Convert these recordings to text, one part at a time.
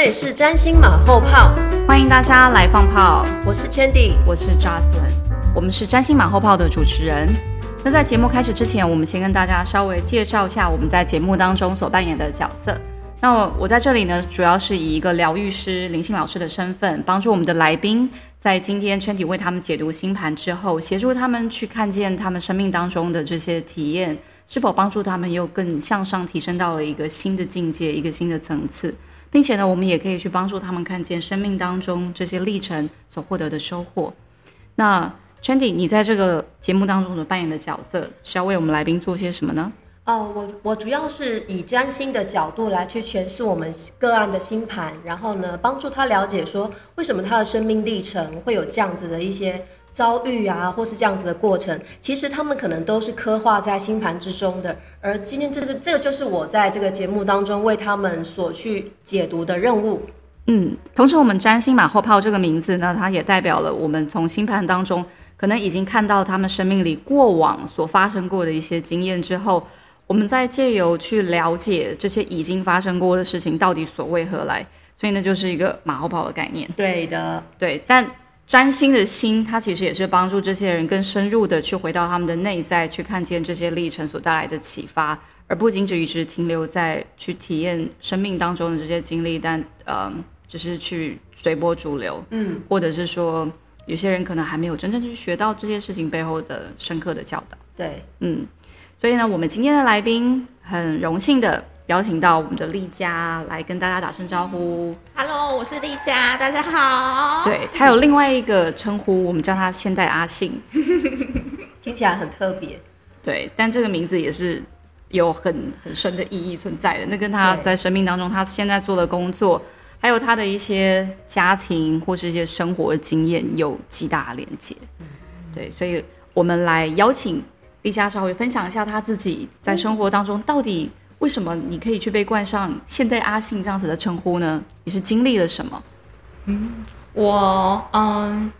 这里是占星马后炮，欢迎大家来放炮。我是 Chandy，我是 Jocelyn，我们是占星马后炮的主持人。那在节目开始之前，我们先跟大家稍微介绍一下我们在节目当中所扮演的角色。那我在这里呢，主要是以一个疗愈师、灵性老师的身份，帮助我们的来宾在今天 Chandy 为他们解读星盘之后，协助他们去看见他们生命当中的这些体验，是否帮助他们又更向上提升到了一个新的境界、一个新的层次。并且呢，我们也可以去帮助他们看见生命当中这些历程所获得的收获。那 Chandy，你在这个节目当中所扮演的角色是要为我们来宾做些什么呢？哦，我我主要是以占星的角度来去诠释我们个案的星盘，然后呢，帮助他了解说为什么他的生命历程会有这样子的一些。遭遇啊，或是这样子的过程，其实他们可能都是刻画在星盘之中的。而今天这是这个就是我在这个节目当中为他们所去解读的任务。嗯，同时我们占星马后炮这个名字呢，它也代表了我们从星盘当中可能已经看到他们生命里过往所发生过的一些经验之后，我们再借由去了解这些已经发生过的事情到底所为何来，所以呢，就是一个马后炮的概念。对的，对，但。占星的心，它其实也是帮助这些人更深入的去回到他们的内在，去看见这些历程所带来的启发，而不仅只一直停留在去体验生命当中的这些经历，但呃，只是去随波逐流，嗯，或者是说有些人可能还没有真正去学到这些事情背后的深刻的教导。对，嗯，所以呢，我们今天的来宾很荣幸的。邀请到我们的丽佳来跟大家打声招呼。Hello，我是丽佳，大家好。对他有另外一个称呼，我们叫他现代阿信，听起来很特别。对，但这个名字也是有很很深的意义存在的。那跟他在生命当中，他现在做的工作，还有他的一些家庭或是一些生活经验有极大的连接。对，所以我们来邀请丽佳稍微分享一下他自己在生活当中到底。为什么你可以去被冠上“现代阿信”这样子的称呼呢？你是经历了什么？嗯，我嗯，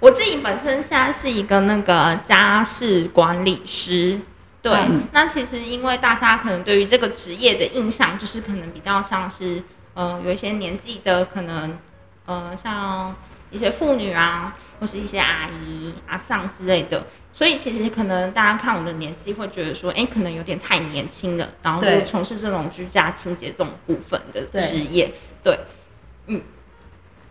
我自己本身现在是一个那个家事管理师。对，那其实因为大家可能对于这个职业的印象，就是可能比较像是呃有一些年纪的，可能呃像一些妇女啊，或是一些阿姨、阿丧之类的。所以其实可能大家看我的年纪会觉得说，哎，可能有点太年轻了，然后就从事这种居家清洁这种部分的职业。对，嗯。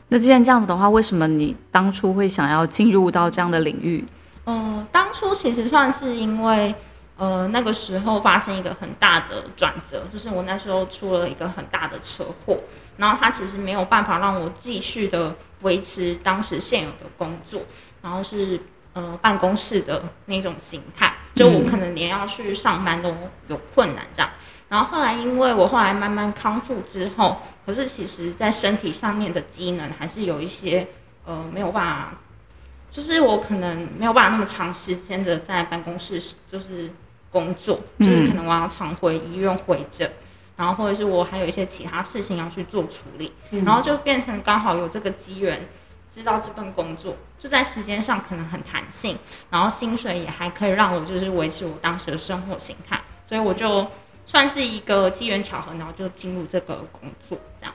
那既然这样子的话，为什么你当初会想要进入到这样的领域？嗯，当初其实算是因为，呃，那个时候发生一个很大的转折，就是我那时候出了一个很大的车祸，然后他其实没有办法让我继续的维持当时现有的工作，然后是。呃，办公室的那种形态，就我可能连要去上班都有困难这样。然后后来，因为我后来慢慢康复之后，可是其实在身体上面的机能还是有一些呃没有办法，就是我可能没有办法那么长时间的在办公室就是工作，就是可能我要常回医院回诊，然后或者是我还有一些其他事情要去做处理，然后就变成刚好有这个机缘。知道这份工作就在时间上可能很弹性，然后薪水也还可以让我就是维持我当时的生活形态，所以我就算是一个机缘巧合，然后就进入这个工作这样。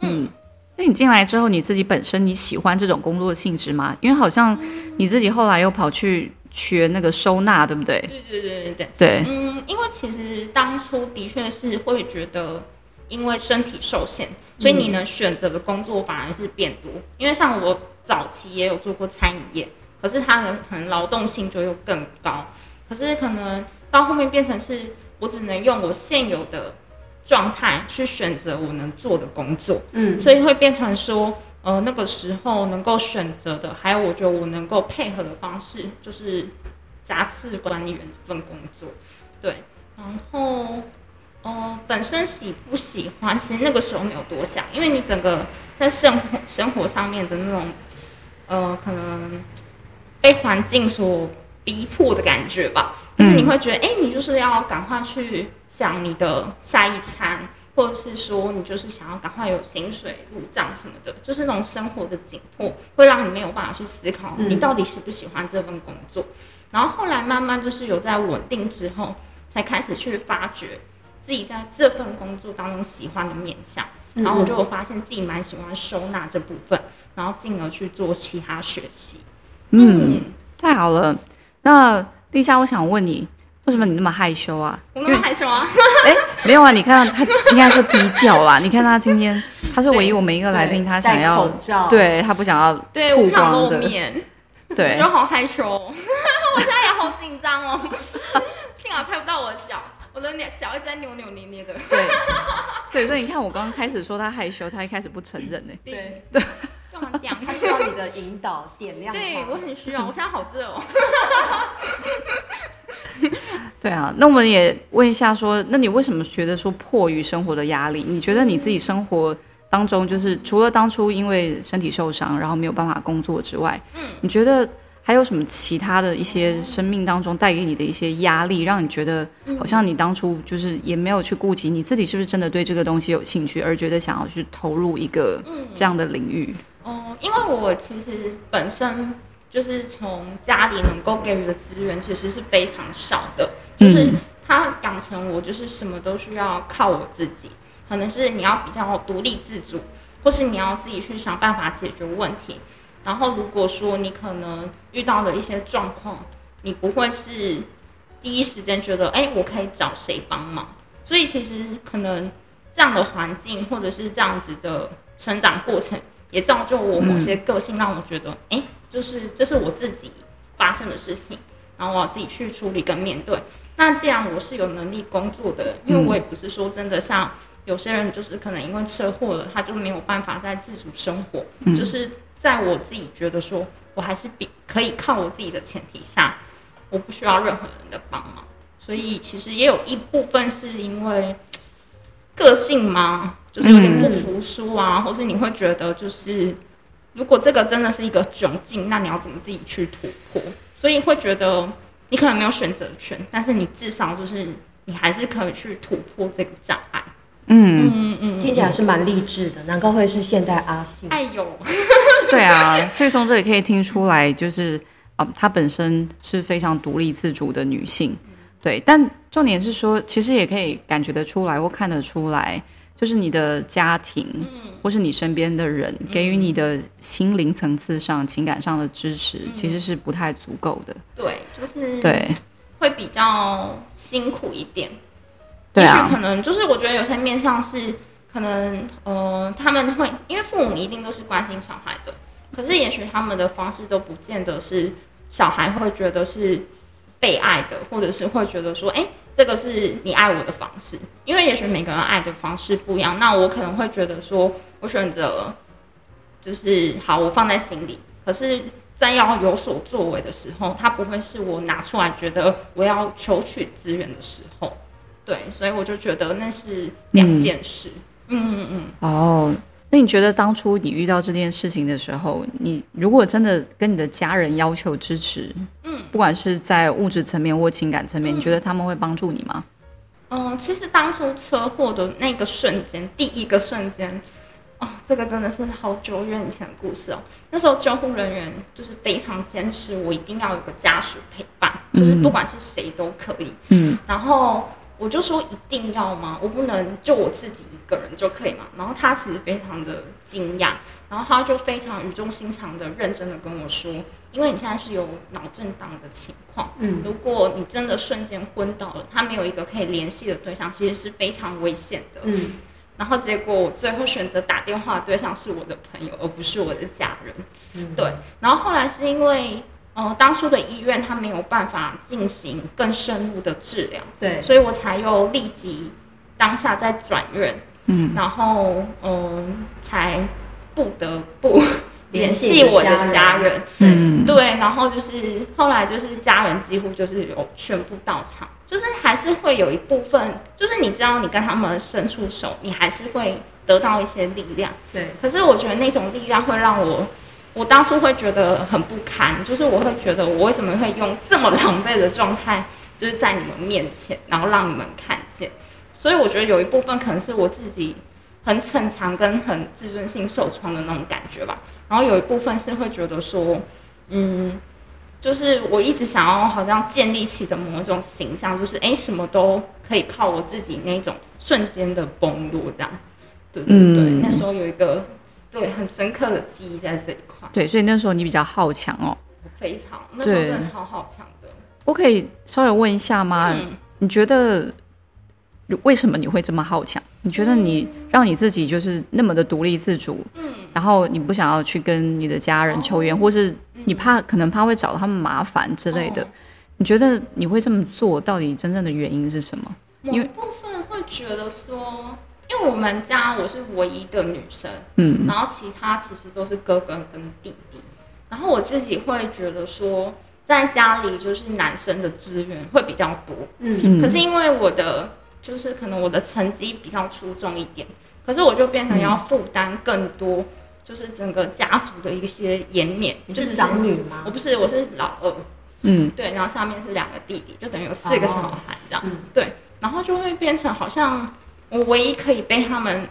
嗯，那你进来之后，你自己本身你喜欢这种工作性质吗？因为好像你自己后来又跑去学那个收纳，对不对？对对对对对。对，嗯，因为其实当初的确是会觉得。因为身体受限，所以你能选择的工作反而是变多。因为像我早期也有做过餐饮业，可是它的可能劳动性就又更高。可是可能到后面变成是我只能用我现有的状态去选择我能做的工作。嗯，所以会变成说，呃，那个时候能够选择的，还有我觉得我能够配合的方式，就是杂事管理员这份工作。对，然后。本身喜不喜欢，其实那个时候没有多想，因为你整个在生活生活上面的那种，呃，可能被环境所逼迫的感觉吧，就是你会觉得，哎、你就是要赶快去想你的下一餐，或者是说你就是想要赶快有薪水入账什么的，就是那种生活的紧迫，会让你没有办法去思考嗯。你到底喜不喜欢这份工作。然后后来慢慢就是有在稳定之后，才开始去发掘自己在这份工作当中喜欢的面向。嗯然后我就有发现自己蛮喜欢收纳这部分，然后进而去做其他学习。嗯，太好了。那丽莎，我想问你，为什么你那么害羞啊？我那么害羞啊？哎，没有啊，你看他应该说低调啦。你看他今天，他是唯一我们一个来宾，他想要口罩，对他不想要对，曝我不想露光的，面，我对觉得好害羞、哦，我现在也好紧张哦。幸好拍不到我的脚，我的脸脚一直在扭扭捏捏的。对 对，所以你看我刚刚开始说他害羞，他一开始不承认呢。对对，干嘛讲？他需要你的引导点亮他。对我很需要，我现在好热哦。对啊，那我们也问一下说，那你为什么觉得说迫于生活的压力？你觉得你自己生活当中，就是除了当初因为身体受伤，然后没有办法工作之外，嗯，你觉得还有什么其他的一些生命当中带给你的一些压力，让你觉得好像你当初就是也没有去顾及你自己是不是真的对这个东西有兴趣，而觉得想要去投入一个这样的领域？哦，因为我其实本身就是从家里能够给予的资源其实是非常少的，就是嗯他养成我就是什么都需要靠我自己，可能是你要比较独立自主，或是你要自己去想办法解决问题。然后如果说你可能遇到了一些状况，你不会是第一时间觉得，哎，我可以找谁帮忙。所以其实可能这样的环境或者是这样子的成长过程，也造就我某些个性，让我觉得，哎、就是这是我自己发生的事情，然后我要自己去处理跟面对。那既然我是有能力工作的，因为我也不是说真的像有些人就是可能因为车祸了，他就没有办法再自主生活，就是在我自己觉得说我还是比可以靠我自己的前提下，我不需要任何人的帮忙。所以其实也有一部分是因为个性嘛，就是有点不服输啊，或是你会觉得就是如果这个真的是一个窘境，那你要怎么自己去突破？所以会觉得你可能没有选择权，但是你至少就是你还是可以去突破这个障碍。嗯，嗯嗯，听起来是蛮励志的，难怪会是现代阿信。哎呦，对啊，所以从这里可以听出来，就是啊、她本身是非常独立自主的女性，对。但重点是说，其实也可以感觉得出来或看得出来，就是你的家庭，或是你身边的人给予你的心灵层次上、情感上的支持，其实是不太足够的。对，就是对，会比较辛苦一点。也许可，能就是我觉得有些面向是可能呃他们会因为父母一定都是关心小孩的，可是也许他们的方式都不见得是小孩会觉得是被爱的，或者是会觉得说，哎、这个是你爱我的方式，因为也许每个人爱的方式不一样。那我可能会觉得说，我选择就是好，我放在心里，可是。在要有所作为的时候，他不会是我拿出来觉得我要求取资源的时候，对，所以我就觉得那是两件事。嗯嗯嗯哦。那你觉得当初你遇到这件事情的时候，你如果真的跟你的家人要求支持，嗯不管是在物质层面或情感层面，你觉得他们会帮助你吗？嗯、呃其实当初车祸的那个瞬间，第一个瞬间，哦，这个真的是好久远以前的故事哦。那时候救护人员就是非常坚持，我一定要有个家属陪伴，就是不管是谁都可以。嗯，然后我就说一定要吗？我不能就我自己一个人就可以吗？然后他其实非常的惊讶，然后他就非常语重心长的认真的跟我说，因为你现在是有脑震荡的情况，嗯如果你真的瞬间昏倒了，他没有一个可以联系的对象，其实是非常危险的。嗯然后结果我最后选择打电话的对象是我的朋友，而不是我的家人。嗯，对，然后后来是因为，呃，当初的医院他没有办法进行更深入的治疗，对，所以我才又立即当下再转院，嗯，然后嗯、才不得不 联系我的家人，嗯，对，然后就是后来就是家人几乎就是有全部到场，就是还是会有一部分，就是你知道你跟他们伸出手，你还是会得到一些力量。对，可是我觉得那种力量会让我，我当初会觉得很不堪，就是我会觉得我为什么会用这么狼狈的状态，就是在你们面前，然后让你们看见。所以我觉得有一部分可能是我自己很逞强跟很自尊心受创的那种感觉吧。然后有一部分是会觉得说，嗯，就是我一直想要好像建立起的某种形象，就是哎，什么都可以靠我自己那种瞬间的崩落这样。对对对，那时候有一个对很深刻的记忆在这一块。对，所以那时候你比较好强哦。非常，那时候真的超好强的。我可以稍微问一下吗？你觉得为什么你会这么好强？你觉得你让你自己就是那么的独立自主，嗯，然后你不想要去跟你的家人求援，或是你怕可能怕会找他们麻烦之类的？你觉得你会这么做，到底真正的原因是什么？因为部分会觉得说，因为我们家我是唯一的女生，嗯，然后其他其实都是哥哥跟弟弟，然后我自己会觉得说，在家里就是男生的资源会比较多，嗯，可是因为我的就是可能我的成绩比较出众一点，可是我就变成要负担更多，就是整个家族的一些颜面。你是长女吗？我不是，我是老二，嗯，对，然后下面是两个弟弟，就等于有四个小孩这样，嗯。对，然后就会变成好像我唯一可以被他们，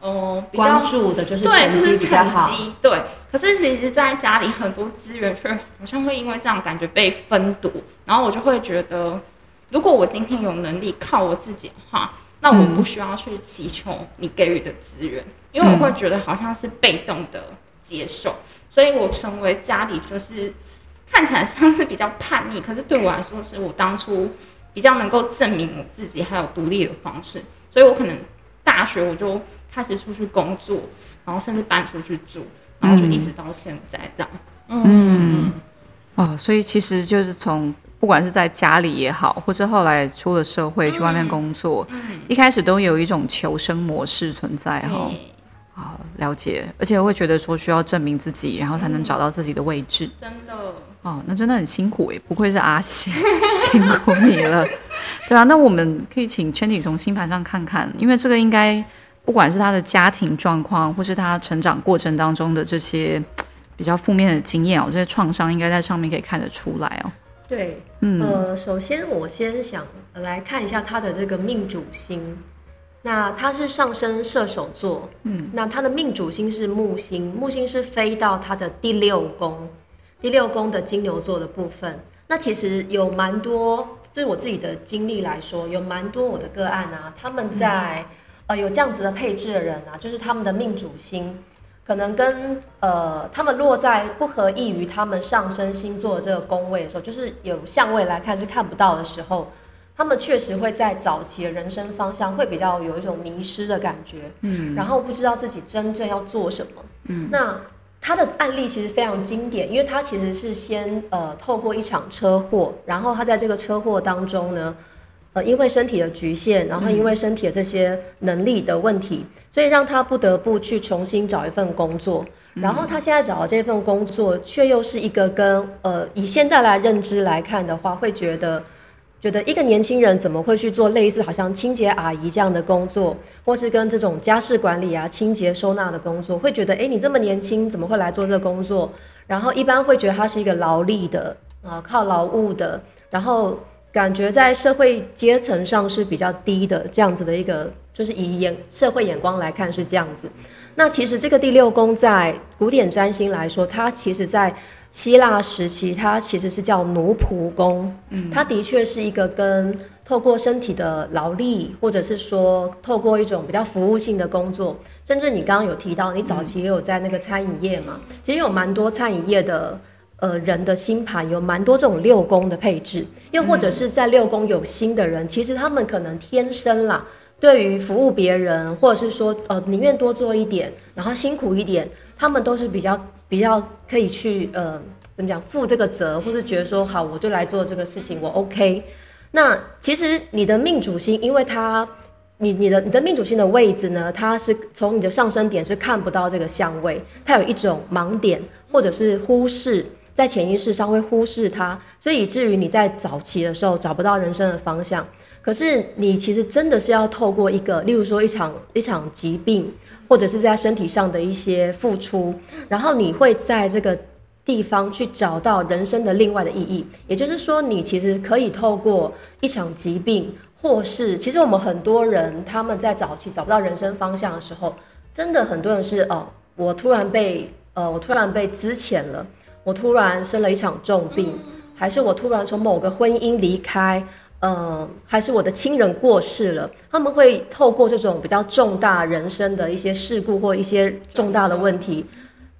哦、比较关注的就是对，成就是成。绩，对。可是其实，在家里很多资源却好像会因为这样感觉被分夺，然后我就会觉得，如果我今天有能力靠我自己的话，那我不需要去祈求你给予的资源，因为我会觉得好像是被动的接受，所以我成为家里就是看起来像是比较叛逆，可是对我来说是我当初比较能够证明我自己还有独立的方式，所以我可能大学我就开始出去工作，然后甚至搬出去住，然后就一直到现在这样。嗯，哦，所以其实就是从不管是在家里也好，或者后来出了社会去外面工作，一开始都有一种求生模式存在哈。了解，而且会觉得说需要证明自己，然后才能找到自己的位置。真的，哦，那真的很辛苦哎，不愧是阿喜，辛苦你了。对啊，那我们可以请 Chandy 从星盘上看看，因为这个应该不管是他的家庭状况，或是他成长过程当中的这些比较负面的经验哦，这些创伤应该在上面可以看得出来哦。对，嗯呃，首先我先想来看一下他的这个命主星，那他是上升射手座，嗯，那他的命主星是木星，木星是飞到他的第六宫，第六宫的金牛座的部分。那其实有蛮多，就是我自己的经历来说，有蛮多我的个案啊，他们在、呃有这样子的配置的人啊，就是他们的命主星。可能跟呃，他们落在不合意于他们上升星座的这个宫位的时候，就是有相位来看是看不到的时候，他们确实会在早期的人生方向会比较有一种迷失的感觉，嗯然后不知道自己真正要做什么。嗯，那他的案例其实非常经典，因为他其实是先呃透过一场车祸，然后他在这个车祸当中呢，呃因为身体的局限，然后因为身体的这些能力的问题，所以让他不得不去重新找一份工作。然后他现在找的这份工作，却又是一个跟呃以现在来认知来看的话，会觉得觉得一个年轻人怎么会去做类似好像清洁阿姨这样的工作，或是跟这种家事管理啊、清洁收纳的工作，会觉得哎，诶你这么年轻，怎么会来做这个工作？然后一般会觉得他是一个劳力的啊，靠劳务的，然后感觉在社会阶层上是比较低的这样子的一个，就是以眼社会眼光来看是这样子。那其实这个第六宫在古典占星来说，它其实在希腊时期，它其实是叫奴仆工。嗯，它的确是一个跟透过身体的劳力，或者是说透过一种比较服务性的工作，甚至你刚刚有提到，你早期也有在那个餐饮业嘛，其实有蛮多餐饮业的。呃，人的星盘有蛮多这种六宫的配置，又或者是在六宫有星的人，其实他们可能天生啦，对于服务别人，或者是说呃宁愿多做一点，然后辛苦一点，他们都是比较比较可以去呃怎么讲负这个责，或是觉得说好我就来做这个事情，我 OK。那其实你的命主星，因为它你你的你的命主星的位置呢，它是从你的上升点是看不到这个相位，它有一种盲点或者是忽视，在潜意识上会忽视它，所以以至于你在早期的时候找不到人生的方向。可是你其实真的是要透过一个，例如说一场一场疾病，或者是在身体上的一些付出，然后你会在这个地方去找到人生的另外的意义。也就是说，你其实可以透过一场疾病。或是，其实我们很多人他们在早期找不到人生方向的时候，真的很多人是哦，我突然被呃，我突然被资遣了，我突然生了一场重病，还是我突然从某个婚姻离开，嗯，还是我的亲人过世了，他们会透过这种比较重大人生的一些事故或一些重大的问题，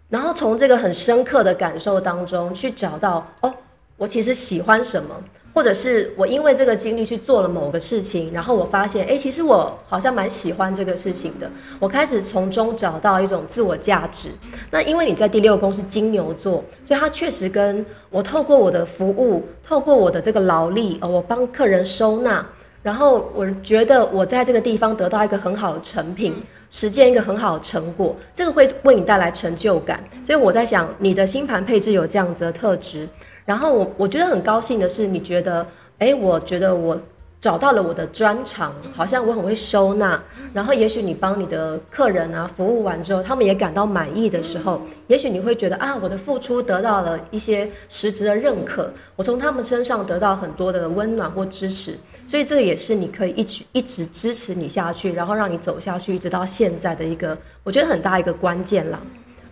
然后从这个很深刻的感受当中去找到哦，我其实喜欢什么。或者是我因为这个经历去做了某个事情，然后我发现，哎，其实我好像蛮喜欢这个事情的。我开始从中找到一种自我价值。那因为你在第六宫是金牛座，所以它确实跟我透过我的服务，透过我的这个劳力，呃，我帮客人收纳，然后我觉得我在这个地方得到一个很好的成品，实践一个很好的成果，这个会为你带来成就感。所以我在想，你的星盘配置有这样子的特质。然后我我觉得很高兴的是，你觉得，哎，我觉得我找到了我的专长，好像我很会收纳。然后也许你帮你的客人啊服务完之后，他们也感到满意的时候，也许你会觉得啊，我的付出得到了一些实质的认可，我从他们身上得到很多的温暖或支持。所以这也是你可以一直一直支持你下去，然后让你走下去，一直到现在的一个我觉得很大一个关键啦。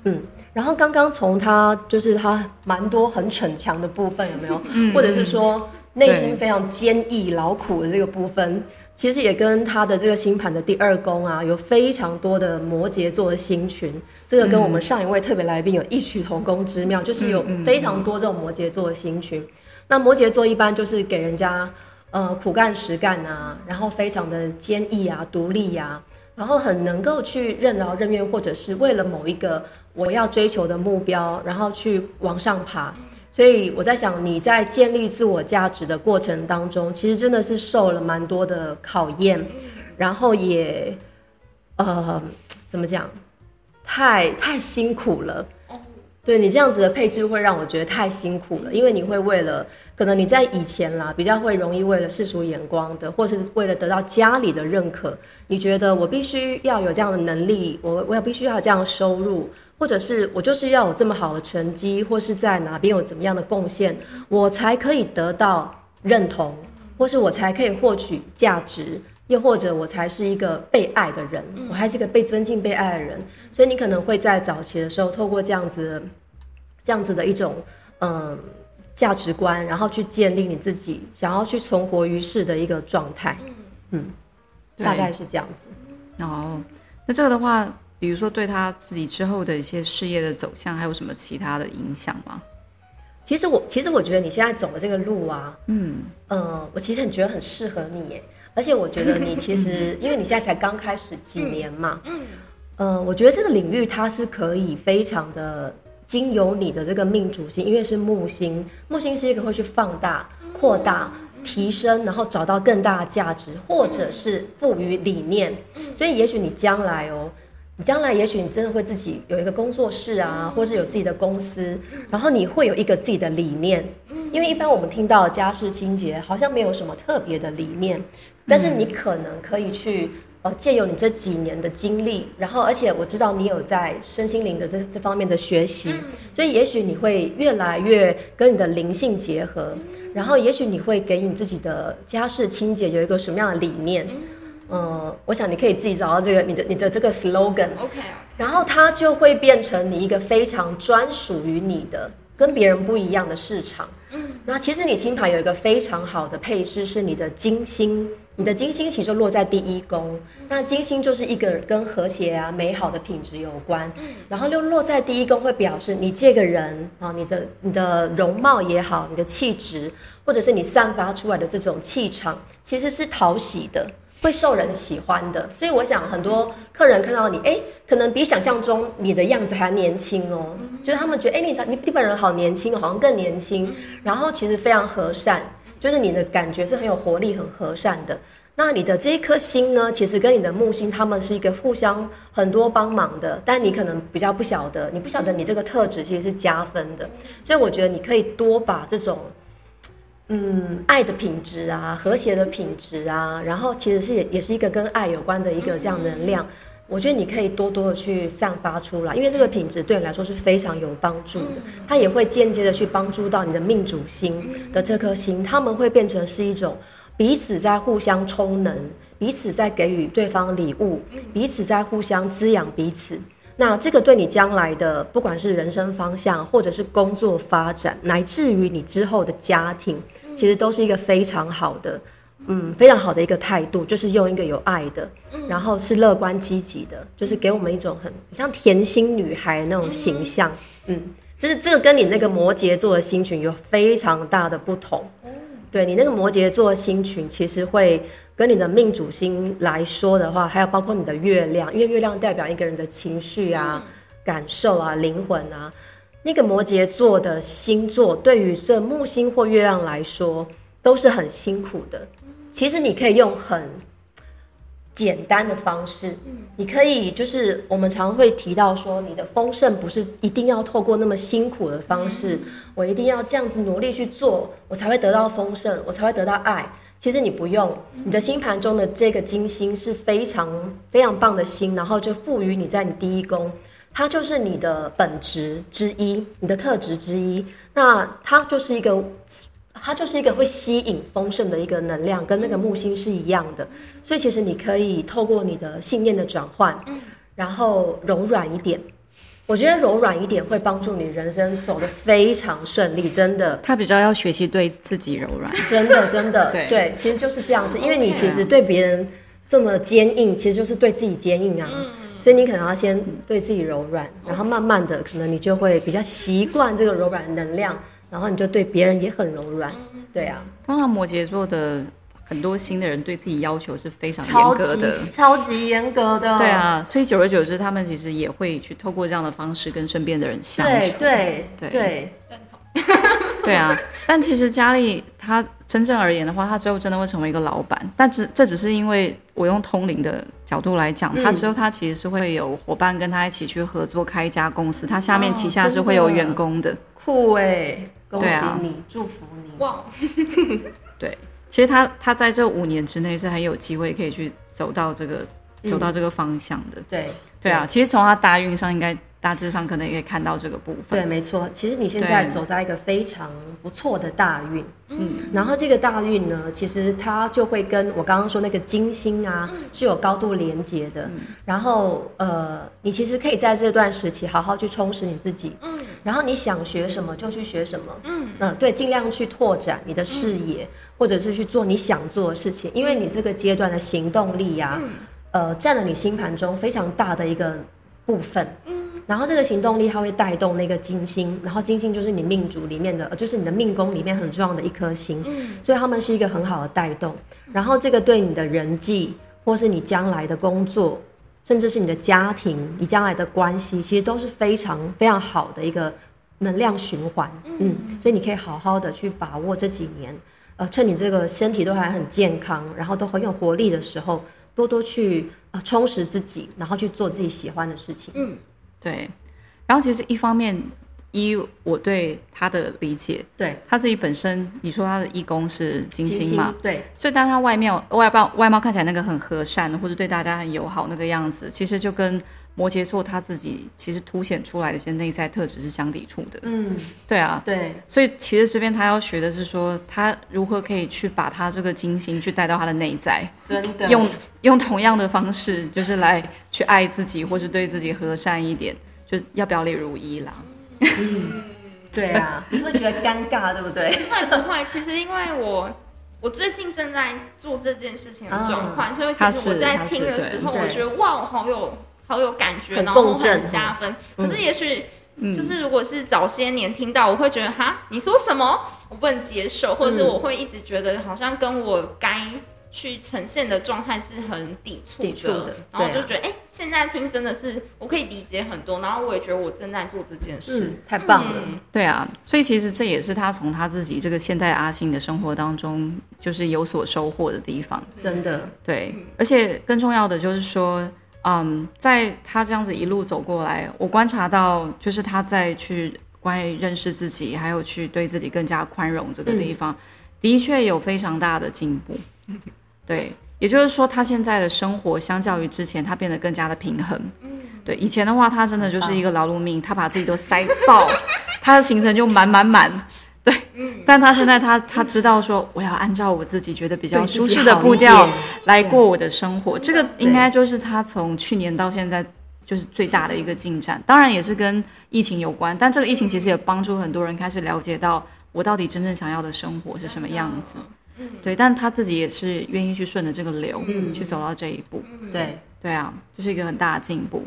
嗯。然后刚刚从他就是他蛮多很逞强的部分有没有？或者是说内心非常坚毅劳苦的这个部分，其实也跟他的这个星盘的第二宫啊，有非常多的摩羯座的星群。这个跟我们上一位特别来宾有异曲同工之妙，就是有非常多这种摩羯座的星群。那摩羯座一般就是给人家呃苦干实干啊，然后非常的坚毅啊、独立呀，然后很能够去任劳任怨，或者是为了某一个。我要追求的目标，然后去往上爬。所以我在想，你在建立自我价值的过程当中，其实真的是受了蛮多的考验，然后也，呃，怎么讲，太太辛苦了。对你这样子的配置会让我觉得太辛苦了，因为你会为了，可能你在以前啦，比较会容易为了世俗眼光的，或是为了得到家里的认可，你觉得我必须要有这样的能力，我我要必须要这样收入。或者是我就是要有这么好的成绩，或是在哪边有怎么样的贡献，我才可以得到认同，或是我才可以获取价值，又或者我才是一个被爱的人，我还是一个被尊敬、被爱的人。所以你可能会在早期的时候，透过这样子、这样子的一种嗯价值观，然后去建立你自己想要去存活于世的一个状态。嗯，大概是这样子。哦，那这个的话。比如说，对他自己之后的一些事业的走向，还有什么其他的影响吗？其实我，其实我觉得你现在走的这个路啊，嗯，呃，我其实很觉得很适合你耶。而且我觉得你 其实，因为你现在才刚开始几年嘛，嗯，呃，我觉得这个领域它是可以非常的经由你的这个命主星，因为是木星，木星是一个会去放大、扩大、提升，然后找到更大的价值，或者是赋予理念。所以，也许你将来哦。你将来也许你真的会自己有一个工作室啊，或是有自己的公司，然后你会有一个自己的理念。因为一般我们听到家事清洁好像没有什么特别的理念，但是你可能可以去呃借由你这几年的经历，然后而且我知道你有在身心灵的这这方面的学习，所以也许你会越来越跟你的灵性结合，然后也许你会给你自己的家事清洁有一个什么样的理念。嗯，我想你可以自己找到这个你的你的这个 slogan，OK，然后它就会变成你一个非常专属于你的、跟别人不一样的市场。嗯，那其实你星盘有一个非常好的配置，是你的金星，你的金星其实就落在第一宫。那金星就是一个跟和谐啊、美好的品质有关。嗯，然后又落在第一宫，会表示你这个人啊，你的你的容貌也好，你的气质，或者是你散发出来的这种气场，其实是讨喜的。会受人喜欢的，所以我想很多客人看到你，哎，可能比想象中你的样子还年轻哦，就是他们觉得，哎，你你你本人好年轻，好像更年轻，然后其实非常和善，就是你的感觉是很有活力、很和善的。那你的这一颗星呢，其实跟你的木星，他们是一个互相很多帮忙的，但你可能比较不晓得，你不晓得你这个特质其实是加分的，所以我觉得你可以多把这种，嗯，爱的品质啊，和谐的品质啊，然后其实是也也是一个跟爱有关的一个这样能量，我觉得你可以多多的去散发出来，因为这个品质对你来说是非常有帮助的，它也会间接的去帮助到你的命主星的这颗星，他们会变成是一种。彼此在互相充能，彼此在给予对方礼物，彼此在互相滋养彼此。那这个对你将来的，不管是人生方向，或者是工作发展，乃至于你之后的家庭，其实都是一个非常好的，嗯，非常好的一个态度，就是用一个有爱的，然后是乐观积极的，就是给我们一种很像甜心女孩那种形象。嗯，就是这个跟你那个摩羯座的星群有非常大的不同。对你那个摩羯座星群，其实会跟你的命主星来说的话，还有包括你的月亮，因为月亮代表一个人的情绪啊、感受啊、灵魂啊。那个摩羯座的星座，对于这木星或月亮来说，都是很辛苦的。其实你可以用很。简单的方式，你可以就是我们常会提到说，你的丰盛不是一定要透过那么辛苦的方式，我一定要这样子努力去做，我才会得到丰盛，我才会得到爱。其实你不用，你的星盘中的这个金星是非常非常棒的星，然后就赋予你在你第一宫，它就是你的本职之一，你的特质之一，那它就是一个。它就是一个会吸引丰盛的一个能量，跟那个木星是一样的。所以其实你可以透过你的信念的转换，然后柔软一点。我觉得柔软一点会帮助你人生走得非常顺利，真的。他比较要学习对自己柔软，真的 真的对对，其实就是这样子。因为你其实对别人这么坚硬，其实就是对自己坚硬啊。所以你可能要先对自己柔软，然后慢慢的，可能你就会比较习惯这个柔软能量。然后你就对别人也很柔软，对啊。通常摩羯座的很多新的人对自己要求是非常严格的，超级严格的。对啊，所以久而久之，他们其实也会去透过这样的方式跟身边的人相处。对对对，认同。对啊，但其实佳丽她真正而言的话，她之后真的会成为一个老板。但只这只是因为我用通灵的角度来讲，她之后她其实是会有伙伴跟她一起去合作开一家公司，她下面旗下是会有员工的。酷哎！恭喜你，祝福你！哇，对，其实他他在这五年之内是很有机会可以去走到这个走到这个方向的。对，对啊，其实从他大运上应该。大致上可能也可以看到这个部分。对，没错。其实你现在走在一个非常不错的大运，嗯。然后这个大运呢，其实它就会跟我刚刚说那个金星啊是有高度连接的。嗯然后呃，你其实可以在这段时期好好去充实你自己，嗯。然后你想学什么就去学什么，嗯。嗯，对，尽量去拓展你的视野，或者是去做你想做的事情，因为你这个阶段的行动力呀，呃，占了你星盘中非常大的一个部分，嗯。然后这个行动力它会带动那个金星，然后金星就是你命主里面的，就是你的命宫里面很重要的一颗星，所以他们是一个很好的带动。然后这个对你的人际，或是你将来的工作，甚至是你的家庭，你将来的关系，其实都是非常非常好的一个能量循环。嗯，所以你可以好好的去把握这几年，呃，趁你这个身体都还很健康，然后都很有活力的时候，多多去呃充实自己，然后去做自己喜欢的事情。嗯。对，然后其实一方面，一我对他的理解，对他自己本身，你说他的义工是金星嘛？对，所以当他外面外貌外貌看起来那个很和善，或者对大家很友好那个样子，其实就跟。摩羯座他自己其实凸显出来的一些内在特质是相抵触的。嗯，对啊，对，所以其实这边他要学的是说，他如何可以去把他这个金星去带到他的内在，真的用用同样的方式，就是来去爱自己，或是对自己和善一点，就要表里如一啦。嗯，对啊，你会觉得尴尬，对不对？不会不会，其实因为我我最近正在做这件事情的转换，所以其实我在听的时候，我觉得哇，我好有。好有感觉，然后很加分。可是也许就是如果是早些年听到，我会觉得哈，你说什么？我不能接受，或者是我会一直觉得好像跟我该去呈现的状态是很抵触的。然后就觉得哎，现在听真的是我可以理解很多，然后我也觉得我正在做这件事。嗯，太棒了。嗯对啊，所以其实这也是他从他自己这个现代阿信的生活当中，就是有所收获的地方。真的，对，而且更重要的就是说，嗯，在他这样子一路走过来，我观察到，就是他在去关于认识自己，还有去对自己更加宽容这个地方，的确有非常大的进步。对，也就是说，他现在的生活相较于之前，他变得更加的平衡。对，以前的话，他真的就是一个劳碌命，他把自己都塞爆，他的行程就满满满。对，但他现在他他知道说，我要按照我自己觉得比较舒适的步调来过我的生活。这个应该就是他从去年到现在就是最大的一个进展。当然也是跟疫情有关，但这个疫情其实也帮助很多人开始了解到我到底真正想要的生活是什么样子。对，但他自己也是愿意去顺着这个流、去走到这一步。对，对啊，这是一个很大的进步。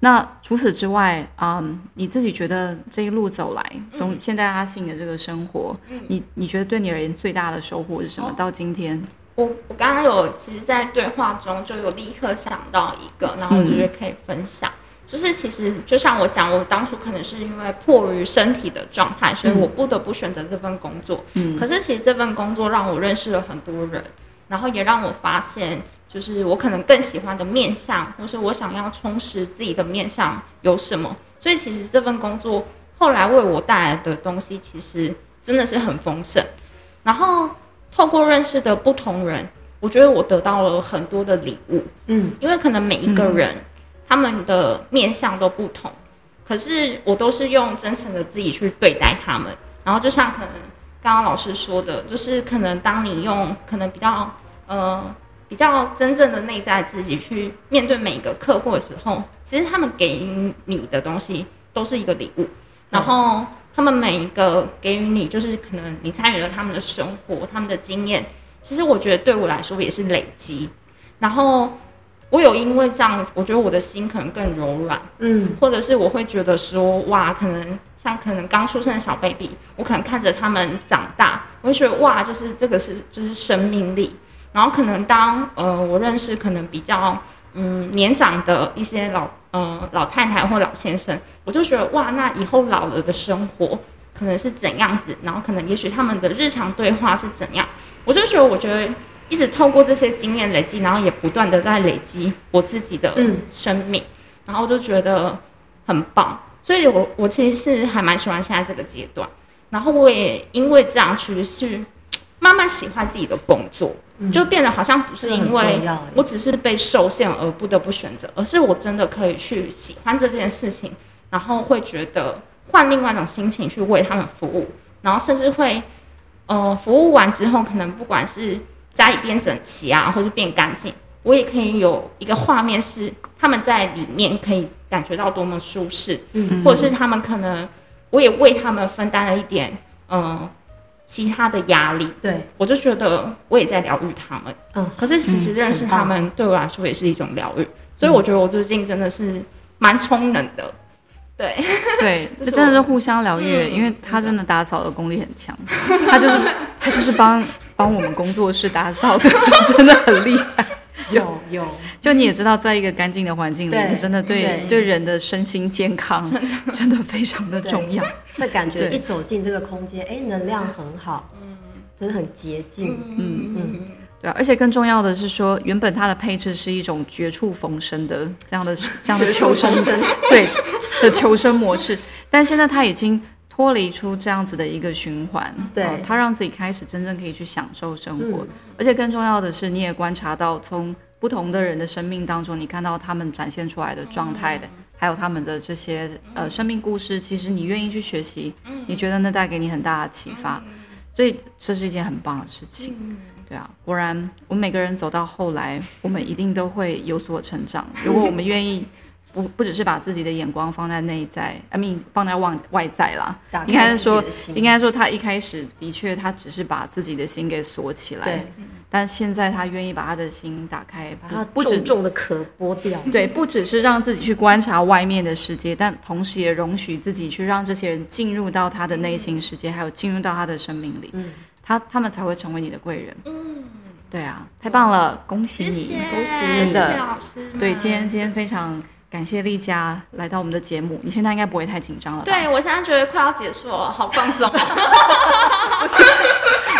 那除此之外，嗯，你自己觉得这一路走来，从现在阿信的这个生活，你你觉得对你而言最大的收获是什么？到今天，我我刚刚有其实，在对话中就有立刻想到一个，然后我觉得可以分享。就是其实就像我讲，我当初可能是因为迫于身体的状态，所以我不得不选择这份工作。嗯可是其实这份工作让我认识了很多人，然后也让我发现，就是我可能更喜欢的面向，或是我想要充实自己的面向有什么。所以其实这份工作后来为我带来的东西，其实真的是很丰盛。然后透过认识的不同人，我觉得我得到了很多的礼物。嗯，因为可能每一个人、他们的面相都不同，可是我都是用真诚的自己去对待他们。然后就像可能刚刚老师说的，就是可能当你用可能比较呃比较真正的内在自己去面对每一个客户的时候，其实他们给你的东西都是一个礼物，然后他们每一个给予你，就是可能你参与了他们的生活、他们的经验，其实我觉得对我来说也是累积。然后我有因为这样，我觉得我的心可能更柔软，嗯，或者是我会觉得说，哇，可能像可能刚出生的小 baby，我可能看着他们长大，我会觉得哇，就是这个是就是生命力。然后可能当呃我认识可能比较嗯年长的一些老呃老太太或老先生，我就觉得哇，那以后老了的生活可能是怎样子，然后可能也许他们的日常对话是怎样，我就觉得我觉得一直透过这些经验累积，然后也不断的在累积我自己的嗯。生命，然后我就觉得很棒，所以我我其实是还蛮喜欢现在这个阶段，然后我也因为这样去是慢慢喜欢自己的工作，就变得好像不是因为我只是被受限而不得不选择，而是我真的可以去喜欢这件事情，然后会觉得换另外一种心情去为他们服务，然后甚至会呃服务完之后，可能不管是家里变整齐啊，或是变干净，我也可以有一个画面是他们在里面可以感觉到多么舒适，嗯。或者是他们可能我也为他们分担了一点嗯、呃其他的压力，对，我就觉得我也在疗愈他们。嗯，可是其实认识他们对我来说也是一种疗愈，所以我觉得我最近真的是蛮充能的。对，对，这真的是互相疗愈，嗯因为他真的打扫的功力很强，他就是他就是帮帮我们工作室打扫的，真的很厉害。有有，就你也知道，在一个干净的环境里，面真的对对。对人的身心健康真的。非常的重要。会感觉一走进这个空间，哎，能量很好，嗯，就是很洁净，嗯嗯对啊，而且更重要的是说，原本它的配置是一种绝处逢生的这样的这样的求生。生，对的求生模式，但现在它已经脱离出这样子的一个循环，对。呃它让自己开始真正可以去享受生活，嗯。而且更重要的是，你也观察到从不同的人的生命当中，你看到他们展现出来的状态的，还有他们的这些呃生命故事，其实你愿意去学习，你觉得那带给你很大的启发，所以这是一件很棒的事情。对啊，果然我们每个人走到后来，我们一定都会有所成长。如果我们愿意，不不只是把自己的眼光放在内在，I mean 放在外外在啦，应该是说应该说他一开始的确他只是把自己的心给锁起来对，但现在他愿意把他的心打开，把它不不止重重的壳剥掉，对，不只是让自己去观察外面的世界，但同时也容许自己去让这些人进入到他的内心世界，还有进入到他的生命里，嗯他他们才会成为你的贵人。嗯，对啊，太棒了，恭喜你！谢谢，恭喜你谢谢真的老师。对，今天今天非常感谢丽佳来到我们的节目，你现在应该不会太紧张了吧？对我现在觉得快要结束了，好放松。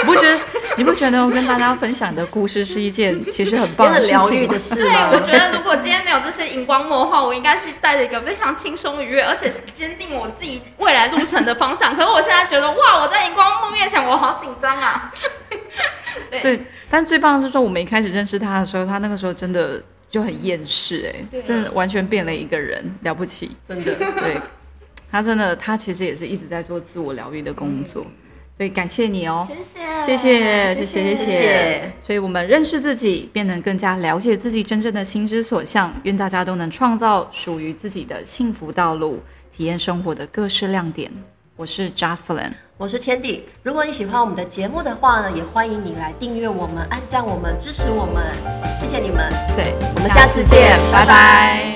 你不觉得你不觉得跟大家分享的故事是一件其实很棒的很事情吗疗愈的？事 对，吗？我觉得 如果今天没有这些荧光幕的话，我应该是带着一个非常轻松愉悦，而且是坚定我自己未来路程的方向。可是我现在觉得，哇，我在荧光幕面前，我好紧张啊！对对，但最棒的是说，我们一开始认识他的时候，他那个时候真的就很厌世、哎，对真的完全变了一个人，了不起。真的。对，他真的，他其实也是一直在做自我疗愈的工作。所以感谢你哦，谢谢，谢谢，谢谢，谢谢谢所以我们认识自己，便能更加了解自己真正的心之所向。愿大家都能创造属于自己的幸福道路，体验生活的各式亮点。我是 Jocelyn，我是天地。如果你喜欢我们的节目的话呢，也欢迎你来订阅我们、按赞我们、支持我们，谢谢你们。对，我们下次见拜拜。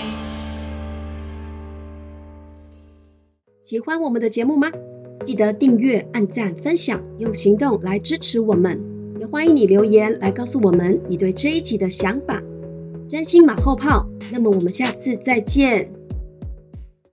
喜欢我们的节目吗？记得订阅、按赞、分享，用行动来支持我们。也欢迎你留言来告诉我们你对这一集的想法。真心马后炮，那么我们下次再见。